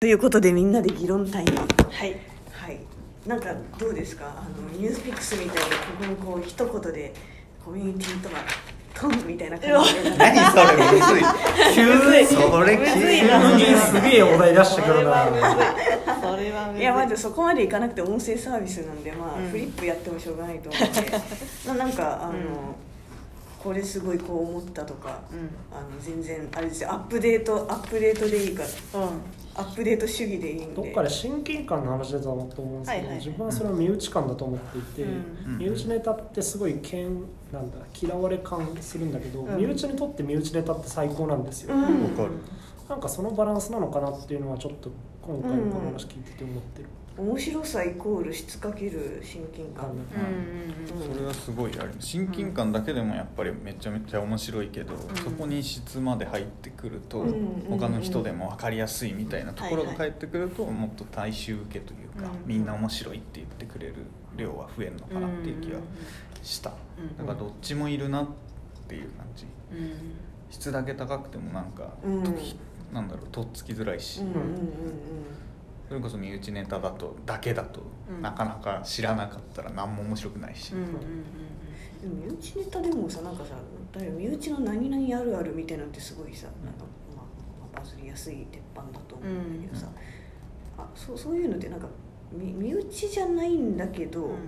ということでみんなで議論タイム。はい。はい。なんかどうですか？あのニュースピックスみたいにここにこう一言でコミュニティとかトンみたいな感じで。何それむずい。急にそれ急なにすげえお題出してくるな。それはい。いやまずそこまでいかなくて音声サービスなんでまあ、うん。フリップやってもしょうがないと思って まあなんかあの、うんこれすごいこう思ったとか、うん。あの全然あれですよ。アップデートアップデートでいいから。うん。アップデート主義でいいんで。どっかで親近感の話だと思うんですけど、はいはいはい。自分はそれは身内感だと思っていて、うん。身内ネタってすごい嫌なんだ嫌われ感するんだけど、うん。身内にとって身内ネタって最高なんですよ、うん。わかるなんかそのバランスなのかなっていうのはちょっと今回のこの話聞いてて思ってる、面白さイコール質かける親近感、うんうんそれはすごいある親近感だけでもやっぱりめちゃめちゃ面白いけど、そこに質まで入ってくると、うん他の人でも分かりやすいみたいなところがはいはい返ってくると、もっと大衆受けというか、うんみんな面白いって言ってくれる量は増えるのかなっていう気がした、うんだからどっちもいるなっていう感じ。うんうん。質だけ高くてもなんか、うん。となんだろうとっつきづらいし、うんうんうんそれこそ身内ネタだとだけだと、うん。なかなか知らなかったら何も面白くないし、うんうんうんうん。でも身内ネタでもさなんかさ身内の何々あるあるみたいなのってすごいさなんか、まあ、まあバズりやすい鉄板だと思うんだけどさ、あそうそういうのってなんか身身内じゃないんだけど、うん。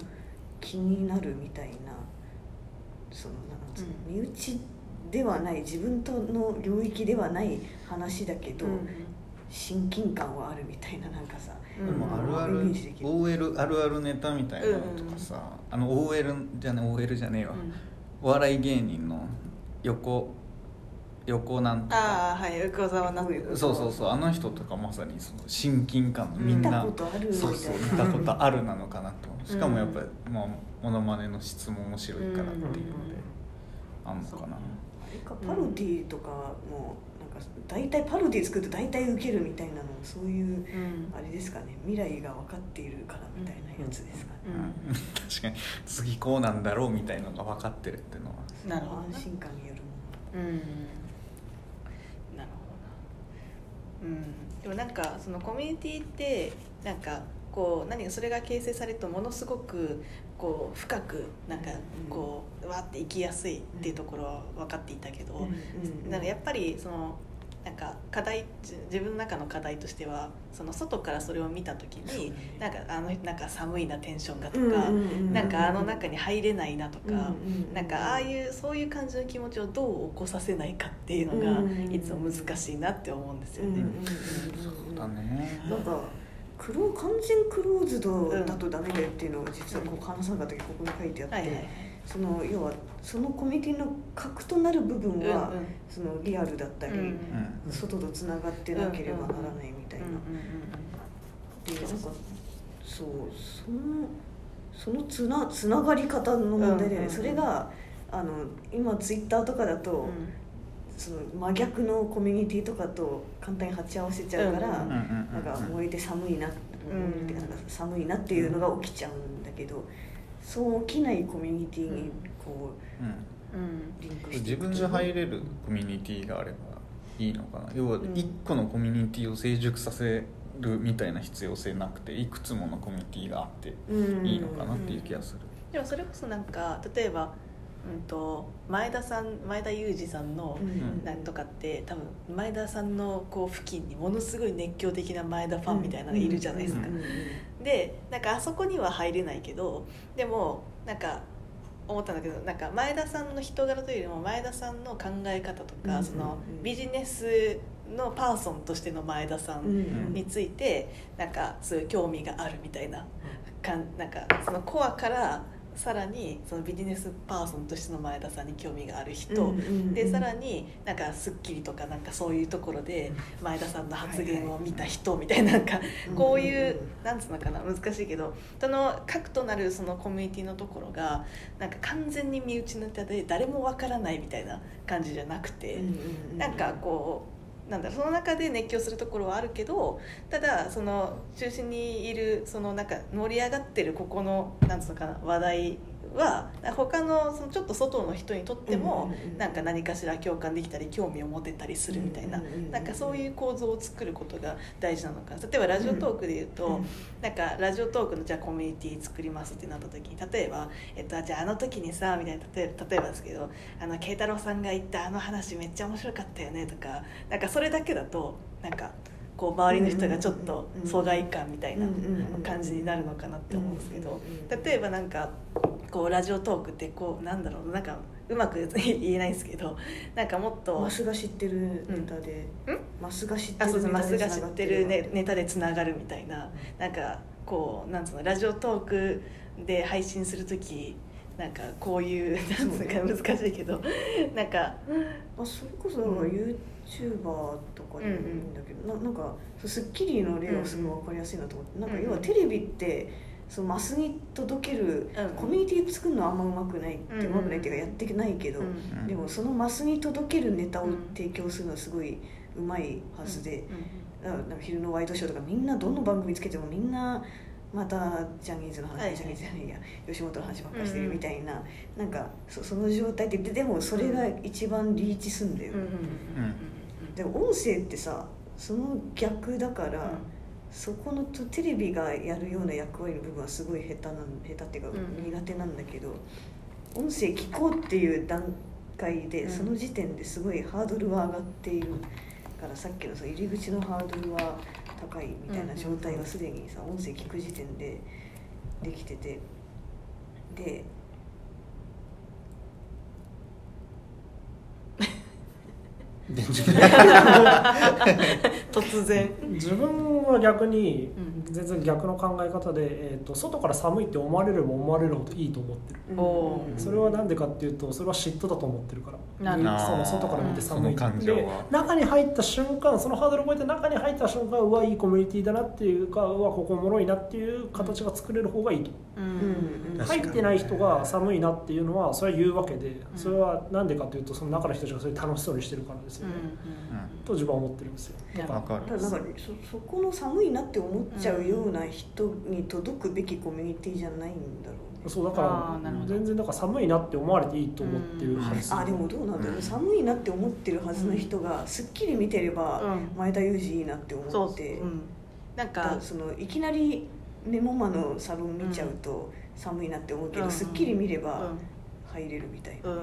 気になるみたいなそのなんつうの、身内ではない自分との領域ではない話だけど、うん親近感はあるみたいななんかさ、うん。でもあるある OL あるあるネタみたいなのとかさ、あの OL じゃね OL じゃねえわ、お笑い芸人の横横なんとか。ああはい横澤なそうそうそうあの人とかまさにその親近感のみん見たな、ことあるみたいな。そうそう見たことあるなのかなとしかもやっぱり、まあ、モノマネの質も面白いからっていうので、あんのかな、あれかパロディとかもなんか大体パロディ作ると大体ウケるみたいなのそういううん。あれですかね。未来が分かっているからみたいなやつですかね、うん。確かに。次こうなんだろうみたいのが分かってるっていうのは。なるほどな安心感によるもうんな。るほどな。うん。でもなんかそのコミュニティってなんかこう何かそれが形成されるとものすごくこう深くなんかこうわーって生きやすいっていうところは分かっていたけど、の、うん。なんかやっぱりそのなんか課題じ自分の中の課題としてはその外からそれを見た時に、なんかあのなんか寒いなテンションがとか、なんかあの中に入れないなとか、なんかああいうそういう感じの気持ちをどう起こさせないかっていうのがうんいつも難しいなって思うんですよね。そうだね。なんかクロ完全クローズドだとダメだよっていうのが実はこう話さなかった時ここに書いてあって、はいはいはい。その要はそのコミュニティの核となる部分は、うんうん。そのリアルだったり、うんうん。外とつながってなければならないみたいな、でなんかそうそのそのつなつながり方の問題でね、うんうんうん。それがあの今ツイッターとかだと、その真逆のコミュニティとかと簡単に鉢合わせちゃうから、うんうんうんなんか燃えて寒いな、ん。燃えてなんか寒いなっていうのが起きちゃうんだけどそう起きないコミュニティにこうん。うんうリンクして自分で入れるコミュニティがあればいいのかな。要はうん。一個のコミュニティを成熟させるみたいな必要性なくていくつものコミュニティがあってうん。いいのかなっていう気がする、でもそれこそなんか例えば、うん、と前田さん前田裕二さんのうん。なんとかって多分前田さんのこう付近にものすごい熱狂的な前田ファンみたいなのがいるじゃないですか。うんうんでなんかあそこには入れないけどでもなんか思ったんだけどなんか前田さんの人柄というよりも前田さんの考え方とか、うんそのうん。ビジネスのパーソンとしての前田さうんん。についてなんかそういう興味があるみたいなかんなんかそのコアからさらにそのビジネスパーソンとしての前田さんに興味がある人、うんうんうんでさらになんか『スッキリ』とかなんかそういうところで前田さんの発言を見た人みたいななんかこういうなんつうのかな難しいけどその核となるそのコミュニティのところがなんか完全に身内ネタで誰もわからないみたいな感じじゃなくて、なんかこうなんだその中で熱狂するところはあるけどただその中心にいるそのなんか盛り上がってるここのなんつうのかな話題は他のそのちょっと外の人にとってもなんか何かしら共感できたり興味を持てたりするみたいななんかそういう構造を作ることが大事なのかな。例えばラジオトークで言うと、うんなんかラジオトークのじゃあコミュニティ作りますってなった時に例えば、えっと、じゃああの時にさみたいな例え例えばですけどあの慶太郎さんが言ったあの話めっちゃ面白かったよねとかなんかそれだけだとなんかこう周りの人がちょっと疎外感みたいな感じになるのかなって思うんですけど例えばなんかこうラジオトークってこうなんだろうなんかうまく言えないんですけどなんかもっとマスが知ってるネタで、うんマスが知ってるマスが知ネタってる、ね、ネタでつながるみたいななんかこうなんつうのラジオトークで配信する時なんかこういうなんつうか難しいけどなんかあそれこそだから YouTuber とかでもいいんだけど、ななんかそう『スッキリ』の例はすごい分かりやすいなと思って、なんか要はテレビってそのマスに届ける、うん。コミュニティ作るのはあんまうまくないって、うまくないっていうかやってないけど、うんでもそのマスに届けるネタを提供するのはすごいうまいはずで、だか昼のワイドショーとかみんなどの番組つけてもみんなまたジャニーズの話、はい。ジャニーズじゃないや吉本の話ばっかりしてるみたいな、なんかそその状態でででもそれが一番リーチすんだよ、うんうんでも音声ってさその逆だから、そこのとテレビがやるような役割の部分はすごい下手なん下手っていうかうん苦手なんだけど、音声聞こうっていう段階で、うん。その時点ですごいハードルは上がっているからさっきのその入り口のハードルは高いみたいな状態がすでにさ音声聞く時点でできてて。でで 突然。自分は逆にうん。全然逆の考え方で、えー、と外から寒いって思われれば思われるほどいいと思ってる。おー。それはなんでかっていうとそれは嫉妬だと思ってるから。外から見て寒いその感情では中に入った瞬間そのハードルを超えて中に入った瞬間うわいいコミュニティだなっていうかうわここおもろいなっていう形が作れる方がいいと。うん。入ってない人が寒いなっていうのはそれは言うわけでそれはなんでかというとその中の人たちがそれ楽しそうにしてるからですよね、と自分は思ってるんですよ。だからわかる。だからなんかそそこの寒いなって思っちゃうような人に届くべきコミュニティじゃないんだろうね、そうだから全然だから寒いなって思われていいと思ってる。はずあでもどうなんだろう、うん寒いなって思ってるはずの人が『スッキリ』見てれば、うん。前田裕二いいなって思って、う。ん。なんだかそのいきなりネモマのサロン見ちゃうと寒いなって思うけど『うん。スッキリ』見ればうん。入れるみたいな、うん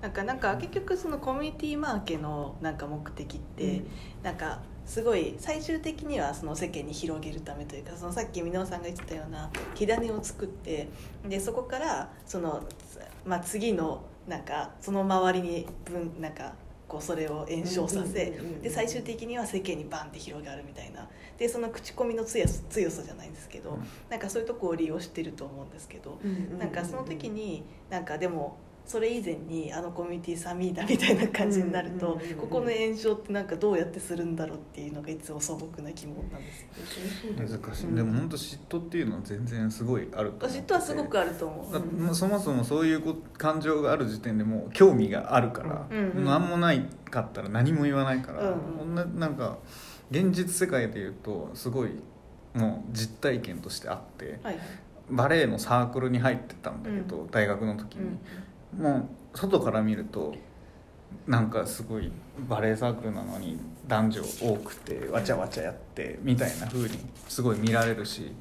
なんかなんか結局そのコミュニティマーケのなんか目的って、なんかすごい最終的にはその世間に広げるためというかそのさっき箕輪さんが言ってたような火種を作ってでそこからその、まあ、次のなんかその周りに分なんかこうそれを炎症させで最終的には世間にバンって広がるみたいな。でその口コミの強さ強さじゃないんですけどなんかそういうとこを利用してると思うんですけどうん。なんかその時になんかでもそれ以前にあのコミュニティ寒いだみたいな感じになるとうんうんうんうんここの炎症ってなんかどうやってするんだろうっていうのがいつも素朴な疑問なんです難しい、うん。でも本当嫉妬っていうのは全然すごいあると思ってて嫉妬はすごくあると思だうそもそもそういうこ感情がある時点でもう興味があるから、うんうん何もないかったら何も言わないから、うんうん。こんななんか現実世界で言うとすごいもう実体験としてあってはい。バレエのサークルに入ってたんだけど、大学の時うんに、もう外から見るとなんかすごいバレエサークルなのに男女多くてわちゃわちゃやってみたいな風にすごい見られるし。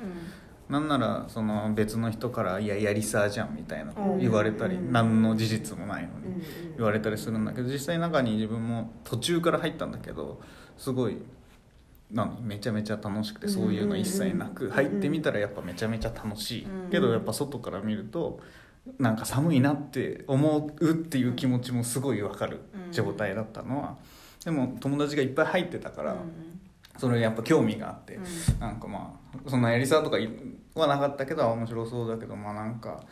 なんならその別の人から「いややりさじゃん」みたいな言われたりうん。何の事実もないのうんうん。に言われたりするんだけど実際中に自分も途中から入ったんだけどすごい何めちゃめちゃ楽しくてそういうの一切なく入ってみたらやっぱめちゃめちゃ楽しいけどやっぱ外から見るとなんか寒いなって思うっていう気持ちもすごい分かる状態だったのは。でも友達がいっぱい入ってたからそれやっぱ興味があって。なんかまあそんなやりさとかはなかったけど面白そうだけどまあなんか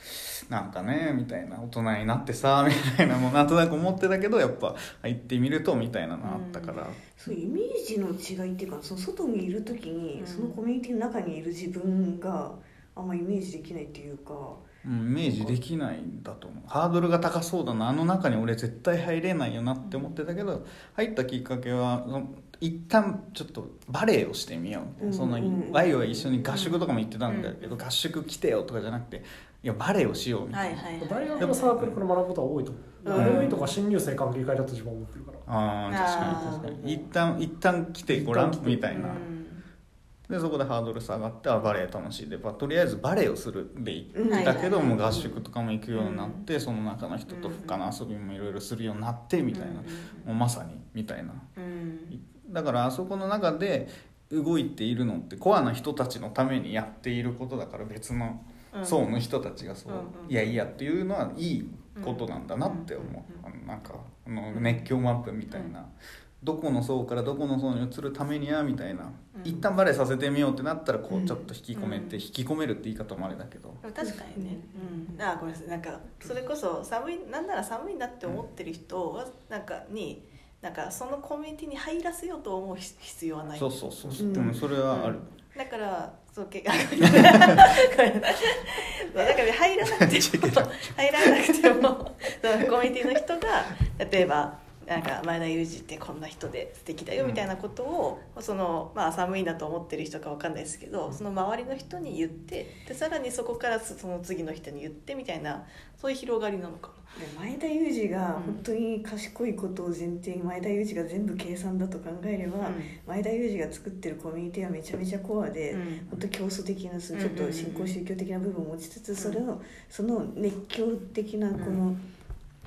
なんかねみたいな大人になってさ みたいなもうなんとなく思ってたけどやっぱ入ってみるとみたいなのあったから、そうイメージの違いっていうかその外にいる時に、うん。そのコミュニティの中にいる自分があんまイメージできないっていうかうん、イメージできないんだと思う。ハードルが高そうだなあの中に俺絶対入れないよなって思ってたけど入ったきっかけは一旦ちょっとバレエをしてみようみたいな、うんワイは一緒に合宿とかも行ってたんだけど、合宿来てよとかじゃなくていやバレエをしようみたいな、はいはい大学のサークルから学ぶことは多いと思う、うん。とか新入生歓迎会だと自分は思ってるから。ああ確かに確かに。一旦一旦来てごらんみたいな、でそこでハードル下がってあバレエ楽しいで、まあ、とりあえずバレエをするで行ったけどもう合宿とかも行くようになって、その中の人と他の遊びもいろいろするようになってみたいな、もうまさにみたいな。うん。だからあそこの中で動いているのってコアな人たちのためにやっていることだから別のうん。層の人たちがそう、いやいやっていうのはいいことなんだなって思う、あのなんかあの熱狂マップみたいな、どこの層からどこの層に移るためにはみたいな、うん。一旦バレエさせてみようってなったらこううん。ちょっと引き込めて、うん。引き込めるって言い方もあれだけど、確かにね、うん、あごめんなさいなんかそれこそ寒いなんなら寒いなって思ってる人はなんかになんかそのコミュニティに入らせようと思う必要はない。そうそうそう。そう、うん。でもそれはある、だからそうけ だから入らなくても 入らなくてもそのコミュニティの人が例えばなんか前田裕二ってこんな人で素敵だよみたいなことを、そのまあ寒いなと思ってる人かわかんないですけどその周りの人に言ってでさらにそこからその次の人に言ってみたいなそういう広がりなのかで前田裕二が本当に賢いことを前提に前田裕二が全部計算だと考えれば、な。前田裕二が作ってるコミュニティはめちゃめちゃコアで、うん。本当競争的なちょっと新興宗教的な部分を持ちつつ、んそれをその熱狂的なこの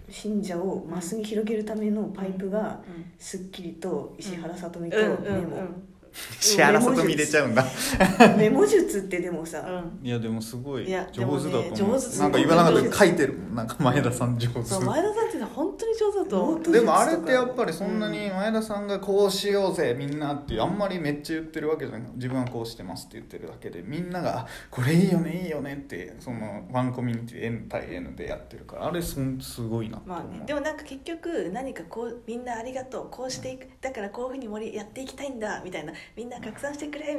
信者をマスに広げるためのパイプがうん『スッキリ』と石原さとみとうん。メモ、石原さとみ入れちゃうんだ。メモ術ってでもさ、うん。いやでもすごい上手だと思う、ねなんか言わなかった書いてるもん。なんか前田さん上手。前田さん本当に上手だとでもあれってやっぱりそんなに前田さんがこうしようぜみんなってあんまりめっちゃ言ってるわけじゃない。自分はこうしてますって言ってるだけでみんながあ「これいいよねいいよね」ってそのワンコミュニティ N 対 N でやってるからあれそんすごいなと思う、まあね、でもなんか結局何かこうみんなありがとうこうしていくだからこういうふうに盛りやっていきたいんだみたいな。みんな拡散してくれ